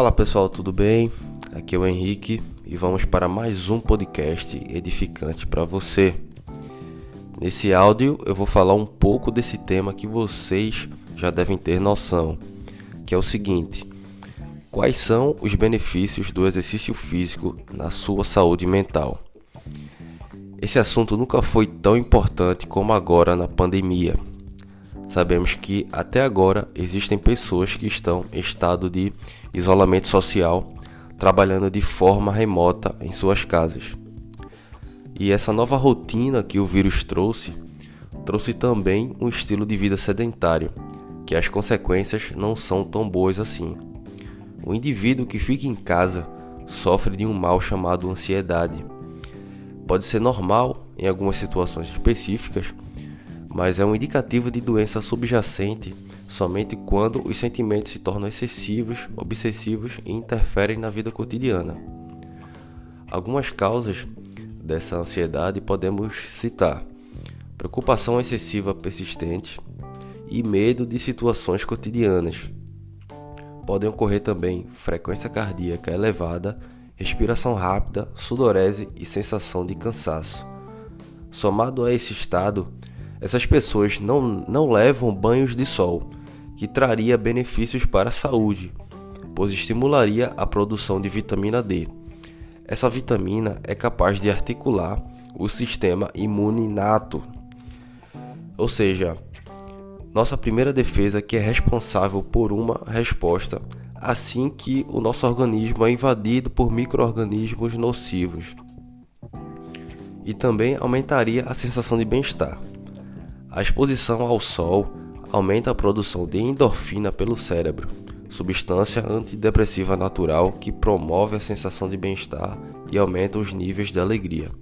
Fala pessoal, tudo bem? Aqui é o Henrique e vamos para mais um podcast edificante para você. Nesse áudio eu vou falar um pouco desse tema que vocês já devem ter noção, que é o seguinte: quais são os benefícios do exercício físico na sua saúde mental? Esse assunto nunca foi tão importante como agora na pandemia. Sabemos que até agora existem pessoas que estão em estado de isolamento social, trabalhando de forma remota em suas casas. E essa nova rotina que o vírus trouxe, trouxe também um estilo de vida sedentário, que as consequências não são tão boas assim. O indivíduo que fica em casa sofre de um mal chamado ansiedade pode ser normal em algumas situações específicas, mas é um indicativo de doença subjacente somente quando os sentimentos se tornam excessivos, obsessivos e interferem na vida cotidiana. Algumas causas dessa ansiedade podemos citar: preocupação excessiva persistente e medo de situações cotidianas. Podem ocorrer também frequência cardíaca elevada respiração rápida, sudorese e sensação de cansaço. Somado a esse estado, essas pessoas não, não levam banhos de sol, que traria benefícios para a saúde, pois estimularia a produção de vitamina D. Essa vitamina é capaz de articular o sistema imune inato, ou seja, nossa primeira defesa que é responsável por uma resposta assim que o nosso organismo é invadido por microorganismos nocivos. E também aumentaria a sensação de bem-estar. A exposição ao sol aumenta a produção de endorfina pelo cérebro, substância antidepressiva natural que promove a sensação de bem-estar e aumenta os níveis de alegria.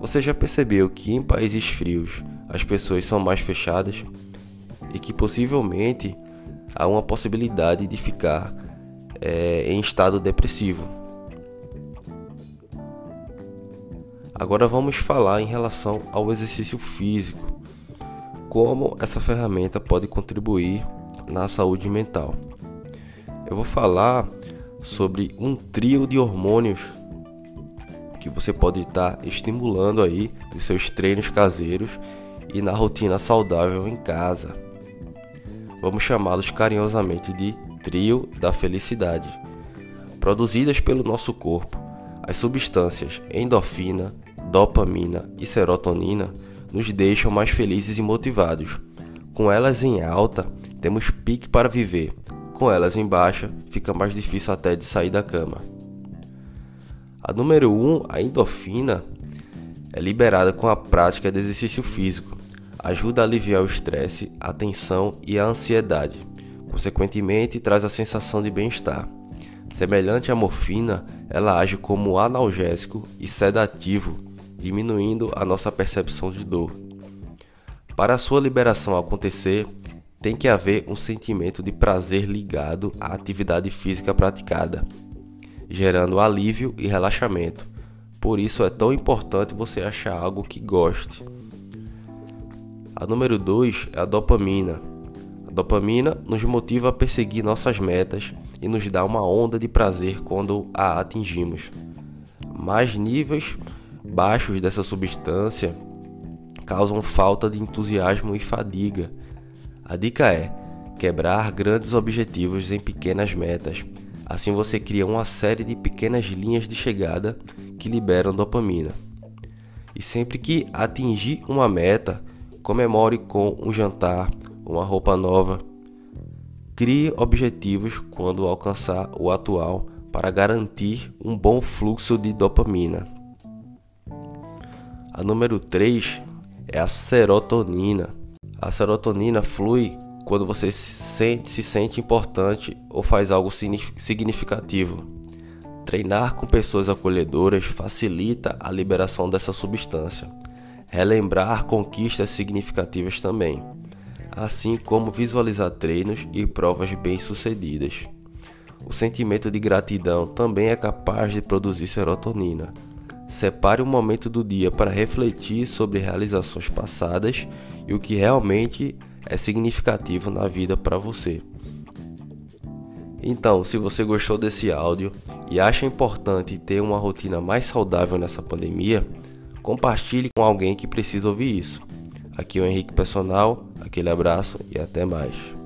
Você já percebeu que em países frios as pessoas são mais fechadas e que possivelmente há uma possibilidade de ficar é, em estado depressivo. Agora vamos falar em relação ao exercício físico, como essa ferramenta pode contribuir na saúde mental. Eu vou falar sobre um trio de hormônios que você pode estar estimulando aí nos seus treinos caseiros e na rotina saudável em casa vamos chamá-los carinhosamente de trio da felicidade. Produzidas pelo nosso corpo, as substâncias endorfina, dopamina e serotonina nos deixam mais felizes e motivados. Com elas em alta, temos pique para viver. Com elas em baixa, fica mais difícil até de sair da cama. A número 1, um, a endorfina, é liberada com a prática de exercício físico ajuda a aliviar o estresse, a tensão e a ansiedade. Consequentemente, traz a sensação de bem-estar. Semelhante à morfina, ela age como analgésico e sedativo, diminuindo a nossa percepção de dor. Para a sua liberação acontecer, tem que haver um sentimento de prazer ligado à atividade física praticada, gerando alívio e relaxamento. Por isso é tão importante você achar algo que goste. A número 2 é a dopamina. A dopamina nos motiva a perseguir nossas metas e nos dá uma onda de prazer quando a atingimos. Mais níveis baixos dessa substância causam falta de entusiasmo e fadiga. A dica é quebrar grandes objetivos em pequenas metas. Assim você cria uma série de pequenas linhas de chegada que liberam dopamina. E sempre que atingir uma meta, Comemore com um jantar, uma roupa nova. Crie objetivos quando alcançar o atual para garantir um bom fluxo de dopamina. A número 3 é a serotonina. A serotonina flui quando você se sente, se sente importante ou faz algo significativo. Treinar com pessoas acolhedoras facilita a liberação dessa substância relembrar conquistas significativas também, assim como visualizar treinos e provas bem-sucedidas. O sentimento de gratidão também é capaz de produzir serotonina. Separe um momento do dia para refletir sobre realizações passadas e o que realmente é significativo na vida para você. Então, se você gostou desse áudio e acha importante ter uma rotina mais saudável nessa pandemia, compartilhe com alguém que precisa ouvir isso. Aqui é o Henrique Personal, aquele abraço e até mais.